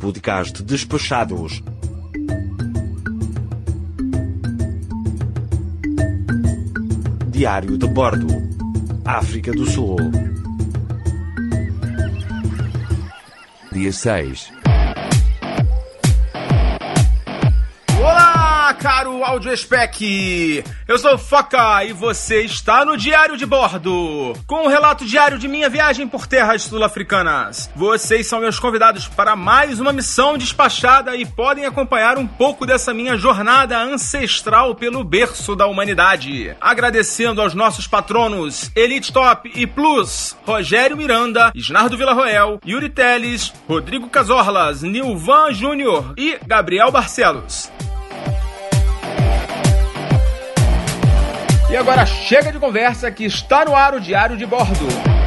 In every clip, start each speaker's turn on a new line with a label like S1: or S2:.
S1: podcast Despachados. Diário de Bordo, África do Sul.
S2: Dia 6.
S3: Audio Spec! Eu sou Foca e você está no Diário de Bordo, com um relato diário de minha viagem por terras sul-africanas. Vocês são meus convidados para mais uma missão despachada e podem acompanhar um pouco dessa minha jornada ancestral pelo berço da humanidade. Agradecendo aos nossos patronos Elite Top e Plus, Rogério Miranda, Isnardo Villarroel, Yuri Teles, Rodrigo Casorlas, Nilvan Júnior e Gabriel Barcelos. E agora chega de conversa que está no ar o Diário de Bordo.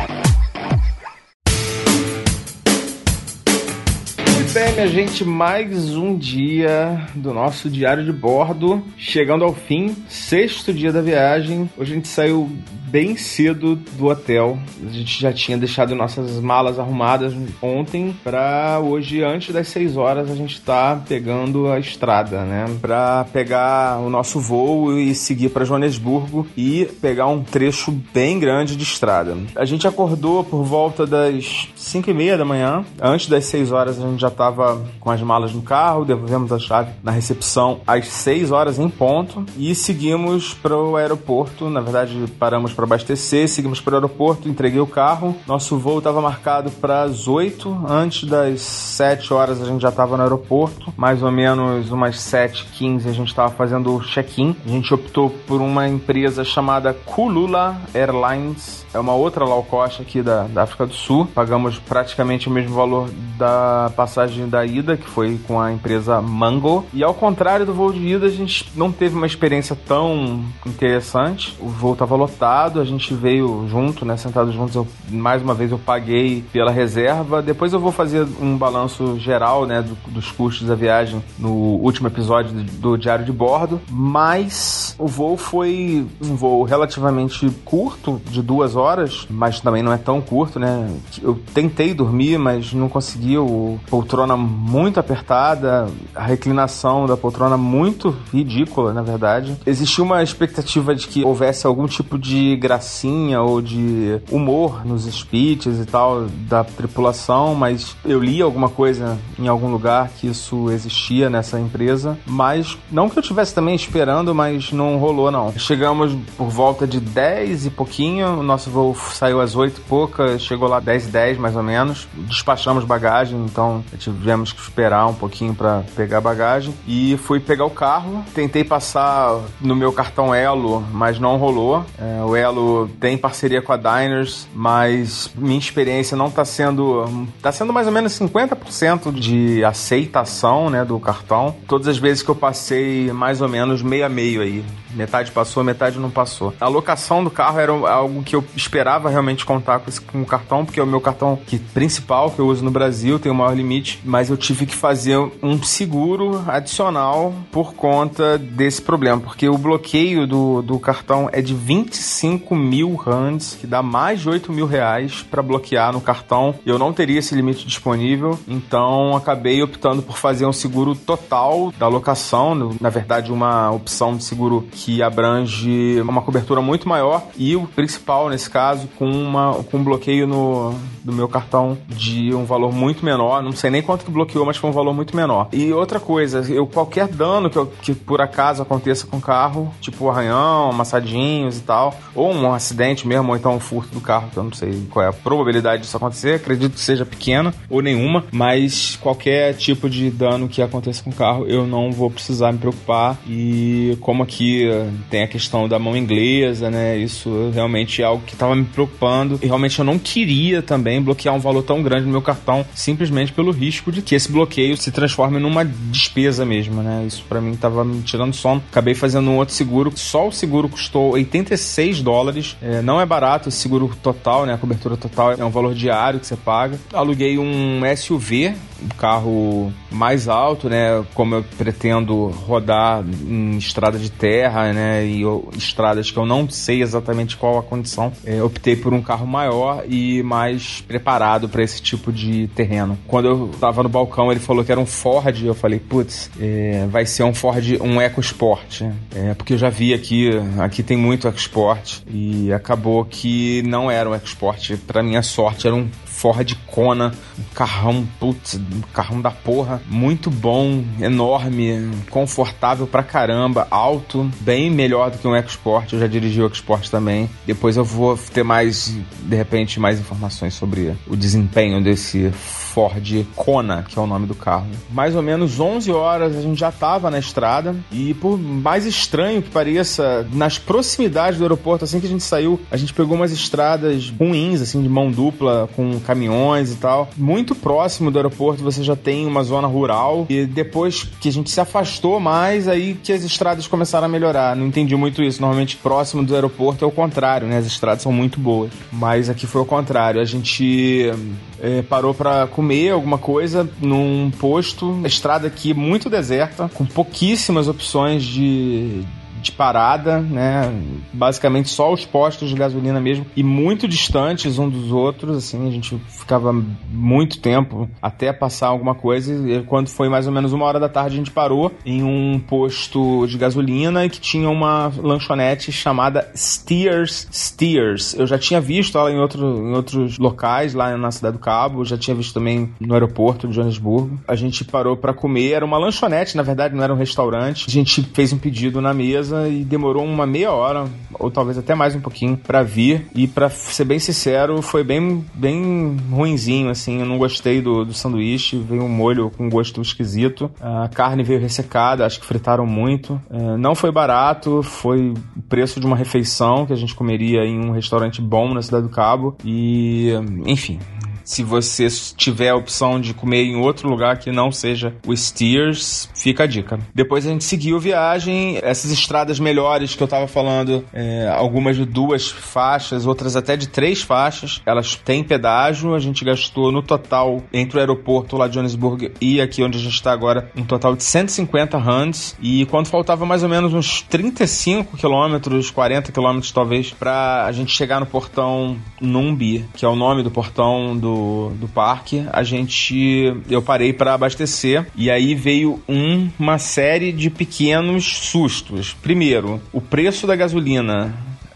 S3: Bem, minha gente, mais um dia do nosso Diário de Bordo, chegando ao fim, sexto dia da viagem. Hoje a gente saiu bem cedo do hotel. A gente já tinha deixado nossas malas arrumadas ontem para hoje, antes das 6 horas, a gente tá pegando a estrada, né? Para pegar o nosso voo e seguir para Joanesburgo e pegar um trecho bem grande de estrada. A gente acordou por volta das 5 e meia da manhã. Antes das 6 horas a gente já tava com as malas no carro, devolvemos a chave na recepção às 6 horas em ponto e seguimos para o aeroporto. Na verdade, paramos para abastecer, seguimos para o aeroporto, entreguei o carro. Nosso voo estava marcado para as 8, antes das 7 horas a gente já estava no aeroporto. Mais ou menos umas 7h15 a gente estava fazendo o check-in. A gente optou por uma empresa chamada Kulula Airlines. É uma outra low cost aqui da, da África do Sul. Pagamos praticamente o mesmo valor da passagem da ida, que foi com a empresa Mango. E ao contrário do voo de ida, a gente não teve uma experiência tão interessante. O voo estava lotado, a gente veio junto, né? Sentados juntos. Eu, mais uma vez eu paguei pela reserva. Depois eu vou fazer um balanço geral, né? Do, dos custos da viagem no último episódio do Diário de Bordo. Mas o voo foi um voo relativamente curto, de duas horas, mas também não é tão curto, né? Eu tentei dormir, mas não consegui. O poltrona muito apertada, a reclinação da poltrona muito ridícula, na verdade. Existia uma expectativa de que houvesse algum tipo de gracinha ou de humor nos speeches e tal da tripulação, mas eu li alguma coisa em algum lugar que isso existia nessa empresa, mas não que eu tivesse também esperando, mas não rolou não. Chegamos por volta de 10 e pouquinho, o nosso voo saiu às 8 e pouca, chegou lá 10 e 10 mais ou menos, despachamos bagagem, então tivemos que esperar um pouquinho para pegar bagagem e fui pegar o carro, tentei passar no meu cartão Elo, mas não rolou. É, o Elo tem parceria com a Diners, mas minha experiência não está sendo. está sendo mais ou menos 50% de aceitação né, do cartão. Todas as vezes que eu passei, mais ou menos meio a meio aí. Metade passou, metade não passou. A locação do carro era algo que eu esperava realmente contar com, esse, com o cartão, porque é o meu cartão que, principal que eu uso no Brasil, tem o maior limite, mas eu tive que fazer um seguro adicional por conta desse problema, porque o bloqueio do, do cartão é de 25 mil rands, que dá mais de 8 mil reais para bloquear no cartão. Eu não teria esse limite disponível, então acabei optando por fazer um seguro total da locação, na verdade uma opção de seguro que abrange uma cobertura muito maior e o principal nesse caso com uma com um bloqueio no do meu cartão de um valor muito menor, não sei nem quanto que bloqueou, mas foi um valor muito menor. E outra coisa, eu qualquer dano que, eu, que por acaso aconteça com o carro, tipo arranhão, amassadinhos e tal, ou um acidente mesmo, ou então um furto do carro, que eu não sei qual é a probabilidade disso acontecer, acredito que seja pequena ou nenhuma, mas qualquer tipo de dano que aconteça com o carro, eu não vou precisar me preocupar. E como aqui tem a questão da mão inglesa, né? Isso realmente é algo que estava me preocupando. E realmente eu não queria também bloquear um valor tão grande no meu cartão, simplesmente pelo risco de que esse bloqueio se transforme numa despesa mesmo, né? Isso para mim estava me tirando sono. Acabei fazendo um outro seguro. Só o seguro custou 86 dólares. É, não é barato seguro total, né? A cobertura total é um valor diário que você paga. Aluguei um SUV carro mais alto, né? Como eu pretendo rodar em estrada de terra, né? E eu, estradas que eu não sei exatamente qual a condição, é, optei por um carro maior e mais preparado para esse tipo de terreno. Quando eu tava no balcão, ele falou que era um Ford, eu falei, putz, é, vai ser um Ford, um EcoSport, é, porque eu já vi aqui, aqui tem muito EcoSport e acabou que não era um EcoSport, para minha sorte era um Ford Kona, um carrão, putz, um carrão da porra, muito bom, enorme, confortável pra caramba, alto, bem melhor do que um EcoSport, eu já dirigi o EcoSport também. Depois eu vou ter mais, de repente, mais informações sobre o desempenho desse Ford Kona, que é o nome do carro. Mais ou menos 11 horas a gente já estava na estrada e por mais estranho que pareça, nas proximidades do aeroporto, assim que a gente saiu, a gente pegou umas estradas ruins, assim, de mão dupla, com caminhões e tal. Muito próximo do aeroporto você já tem uma zona rural e depois que a gente se afastou mais, aí que as estradas começaram a melhorar. Não entendi muito isso. Normalmente próximo do aeroporto é o contrário, né? As estradas são muito boas. Mas aqui foi o contrário. A gente é, parou para comer alguma coisa num posto. Estrada aqui muito deserta, com pouquíssimas opções de de parada, né? Basicamente só os postos de gasolina mesmo e muito distantes um dos outros, assim, a gente ficava muito tempo até passar alguma coisa e quando foi mais ou menos uma hora da tarde a gente parou em um posto de gasolina que tinha uma lanchonete chamada Steers Steers. Eu já tinha visto ela em, outro, em outros locais lá na Cidade do Cabo, já tinha visto também no aeroporto de Joanesburgo. A gente parou para comer, era uma lanchonete, na verdade não era um restaurante. A gente fez um pedido na mesa e demorou uma meia hora, ou talvez até mais um pouquinho, para vir. E para ser bem sincero, foi bem, bem ruinzinho, assim. Eu não gostei do, do sanduíche, veio um molho com gosto esquisito. A carne veio ressecada, acho que fritaram muito. É, não foi barato, foi o preço de uma refeição que a gente comeria em um restaurante bom na Cidade do Cabo. E, enfim, se você tiver a opção de comer em outro lugar que não seja o Steers, fica a dica. Depois a gente seguiu viagem, essas estradas melhores que eu tava falando, é, algumas de duas faixas, outras até de três faixas, elas têm pedágio. A gente gastou no total, entre o aeroporto lá de Johannesburg e aqui onde a gente está agora, um total de 150 rands. E quando faltava mais ou menos uns 35 quilômetros, 40 quilômetros talvez, para a gente chegar no portão Numbi, que é o nome do portão do do, parque, a gente eu parei para abastecer e aí veio um, uma série de pequenos sustos. Primeiro, o preço da gasolina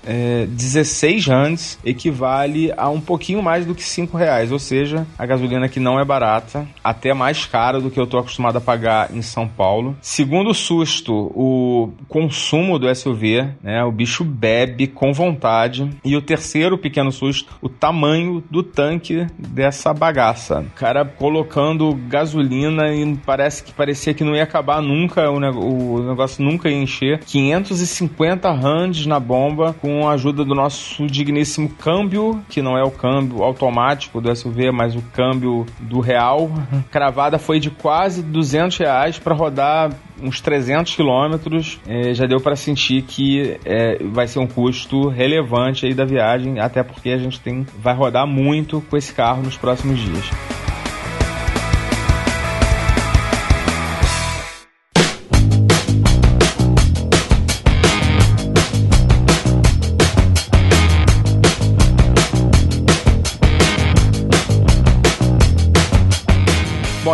S3: é, 16 rands equivale a um pouquinho mais do que 5 reais, ou seja, a gasolina que não é barata, até mais cara do que eu estou acostumado a pagar em São Paulo. Segundo susto, o consumo do SUV, né, o bicho bebe com vontade. E o terceiro pequeno susto, o tamanho do tanque dessa bagaça. O cara colocando gasolina e parece que parecia que não ia acabar nunca, o, negócio nunca ia encher. 550 rands na bomba com com a ajuda do nosso digníssimo câmbio, que não é o câmbio automático do SUV, mas o câmbio do real. Cravada foi de quase 200 reais para rodar uns 300 quilômetros. É, já deu para sentir que é, vai ser um custo relevante aí da viagem, até porque a gente tem vai rodar muito com esse carro nos próximos dias.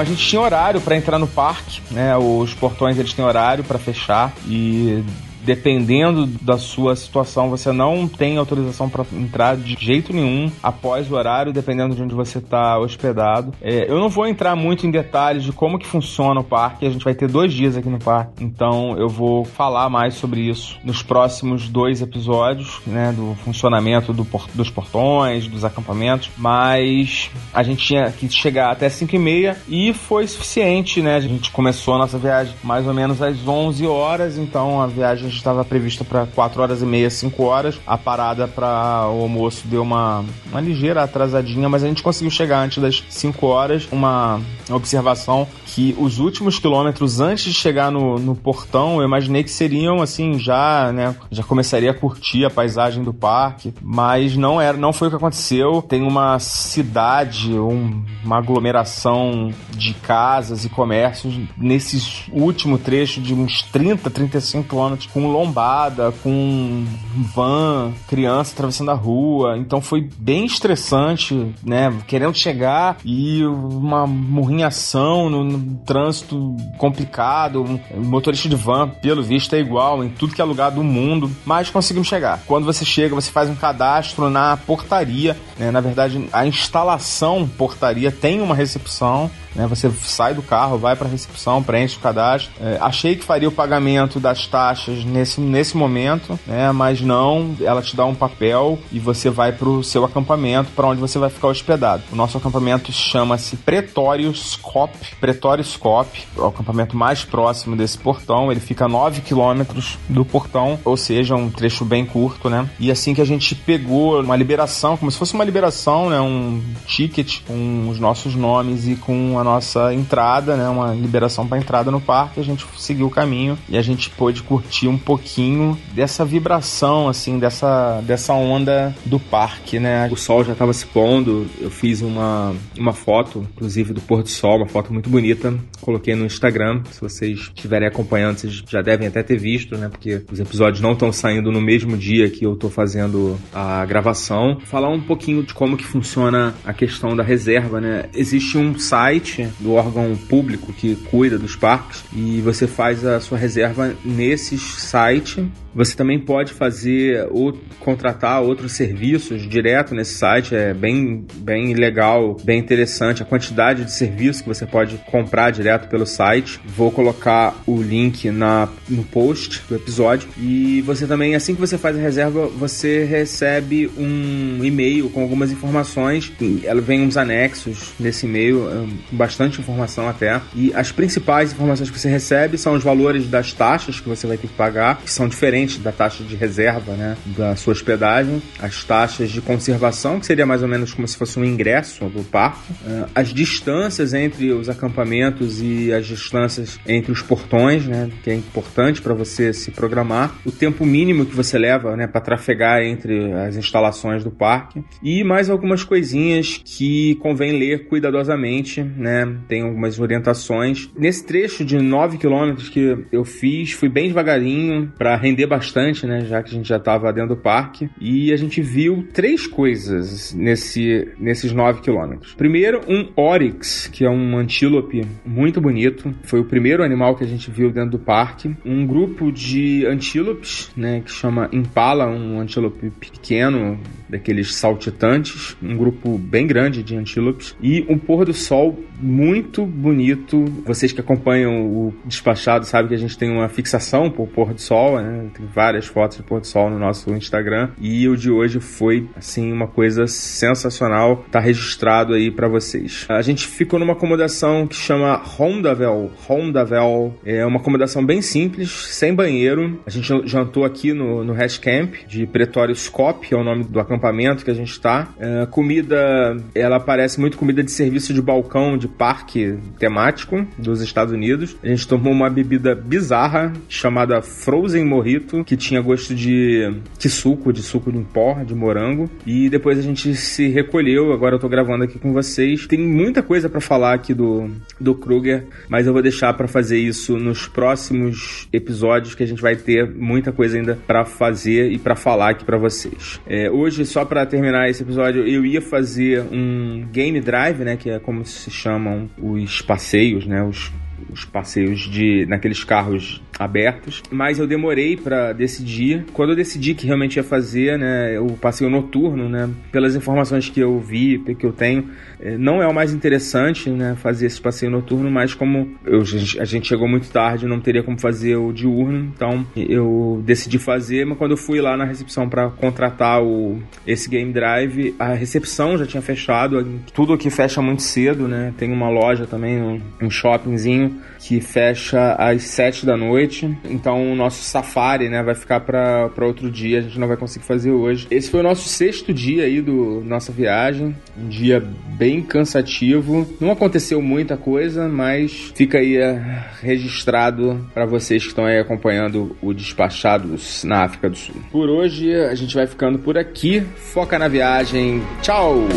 S3: A gente tinha horário para entrar no parque, né? Os portões eles têm horário para fechar e dependendo da sua situação, você não tem autorização para entrar de jeito nenhum após o horário, dependendo de onde você está hospedado. É, eu não vou entrar muito em detalhes de como que funciona o parque, a gente vai ter dois dias aqui no parque, então eu vou falar mais sobre isso nos próximos dois episódios, né, do funcionamento do por, dos portões, dos acampamentos, mas a gente tinha que chegar até 5 e meia e foi suficiente, né, a gente começou a nossa viagem mais ou menos às 11 horas, então a viagem viagem estava prevista para 4 horas e meia, 5 horas. A parada para o almoço deu uma, uma ligeira atrasadinha, mas a gente conseguiu chegar antes das 5 horas. Uma observação que os últimos quilômetros antes de chegar no, no portão, eu imaginei que seriam assim, já, né, já começaria a curtir a paisagem do parque, mas não era, não foi o que aconteceu. Tem uma cidade, um, uma aglomeração de casas e comércios nesses último trecho de uns 30, 35 quilômetros, com lombada, com van, criança atravessando a rua. Então foi bem estressante, né? Querendo chegar e uma morrinhação no, no trânsito complicado. Um motorista de van, pelo visto, é igual em tudo que é lugar do mundo, mas conseguimos chegar. Quando você chega, você faz um cadastro na portaria. Né? Na verdade, a instalação portaria tem uma recepção né? Você sai do carro, vai para a recepção, preenche o cadastro. É, achei que faria o pagamento das taxas nesse, nesse momento, né? mas não. Ela te dá um papel e você vai para o seu acampamento, para onde você vai ficar hospedado. O nosso acampamento chama-se Pretório Scop. Pretório Scop, o acampamento mais próximo desse portão. Ele fica a 9 quilômetros do portão, ou seja, um trecho bem curto, né? E assim que a gente pegou uma liberação, como se fosse uma liberação, né? Um ticket com os nossos nomes e com a nossa entrada, né, uma liberação para entrada no parque, a gente seguiu o caminho e a gente pôde curtir um pouquinho dessa vibração, assim, dessa, dessa onda do parque, né? O sol já estava se pondo, eu fiz uma, uma foto, inclusive do pôr do sol, uma foto muito bonita, coloquei no Instagram, se vocês estiverem acompanhando, vocês já devem até ter visto, né, porque os episódios não estão saindo no mesmo dia que eu estou fazendo a gravação. Falar um pouquinho de como que funciona a questão da reserva, né? Existe um site do órgão público que cuida dos parques e você faz a sua reserva nesse site você também pode fazer ou contratar outros serviços direto nesse site, é bem, bem legal, bem interessante a quantidade de serviços que você pode comprar direto pelo site. Vou colocar o link na, no post do episódio. E você também, assim que você faz a reserva, você recebe um e-mail com algumas informações. Ela vem uns anexos nesse e-mail, é, bastante informação até. E as principais informações que você recebe são os valores das taxas que você vai ter que pagar, que são diferentes da taxa de reserva, né, da sua hospedagem, as taxas de conservação, que seria mais ou menos como se fosse um ingresso do parque, uh, as distâncias entre os acampamentos e as distâncias entre os portões, né, que é importante para você se programar, o tempo mínimo que você leva, né, para trafegar entre as instalações do parque e mais algumas coisinhas que convém ler cuidadosamente, né, tem algumas orientações. Nesse trecho de 9 quilômetros que eu fiz, fui bem devagarinho para render bastante, né? Já que a gente já estava dentro do parque. E a gente viu três coisas nesse, nesses 9 quilômetros. Primeiro, um oryx, que é um antílope muito bonito. Foi o primeiro animal que a gente viu dentro do parque. Um grupo de antílopes, né? Que chama Impala, um antílope pequeno, daqueles saltitantes. Um grupo bem grande de antílopes. E um pôr do sol muito bonito. Vocês que acompanham o Despachado sabem que a gente tem uma fixação por pôr do sol, né? Tem várias fotos de pôr do sol no nosso Instagram. E o de hoje foi, assim, uma coisa sensacional. Tá registrado aí para vocês. A gente ficou numa acomodação que chama Rondavel. Rondavel é uma acomodação bem simples, sem banheiro. A gente jantou aqui no, no Hash Camp de Pretório que é o nome do acampamento que a gente tá. É, comida, ela parece muito comida de serviço de balcão de parque temático dos Estados Unidos. A gente tomou uma bebida bizarra chamada Frozen Mojito, que tinha gosto de, de suco, de suco de pó, de morango. E depois a gente se recolheu. Agora eu tô gravando aqui com vocês. Tem muita coisa para falar aqui do, do Kruger, mas eu vou deixar para fazer isso nos próximos episódios que a gente vai ter muita coisa ainda para fazer e para falar aqui para vocês. É, hoje, só para terminar esse episódio, eu ia fazer um game drive, né, que é como se chama chamam os passeios, né? Os, os passeios de naqueles carros abertos, mas eu demorei para decidir. Quando eu decidi que realmente ia fazer, né, o passeio noturno, né, pelas informações que eu vi, que eu tenho, é, não é o mais interessante, né, fazer esse passeio noturno, mas como eu, a gente chegou muito tarde, não teria como fazer o diurno, então eu decidi fazer, mas quando eu fui lá na recepção para contratar o, esse game drive, a recepção já tinha fechado, tudo aqui fecha muito cedo, né, tem uma loja também, um, um shoppingzinho que fecha às 7 da noite. Então o nosso safari, né, vai ficar para outro dia, a gente não vai conseguir fazer hoje. Esse foi o nosso sexto dia aí do nossa viagem, um dia bem cansativo. Não aconteceu muita coisa, mas fica aí é, registrado para vocês que estão aí acompanhando o Despachados na África do Sul. Por hoje a gente vai ficando por aqui. Foca na viagem. Tchau.